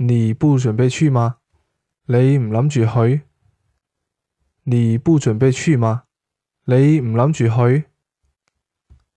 你不准备去吗？你唔谂住去？你不准备去吗？你唔谂住去？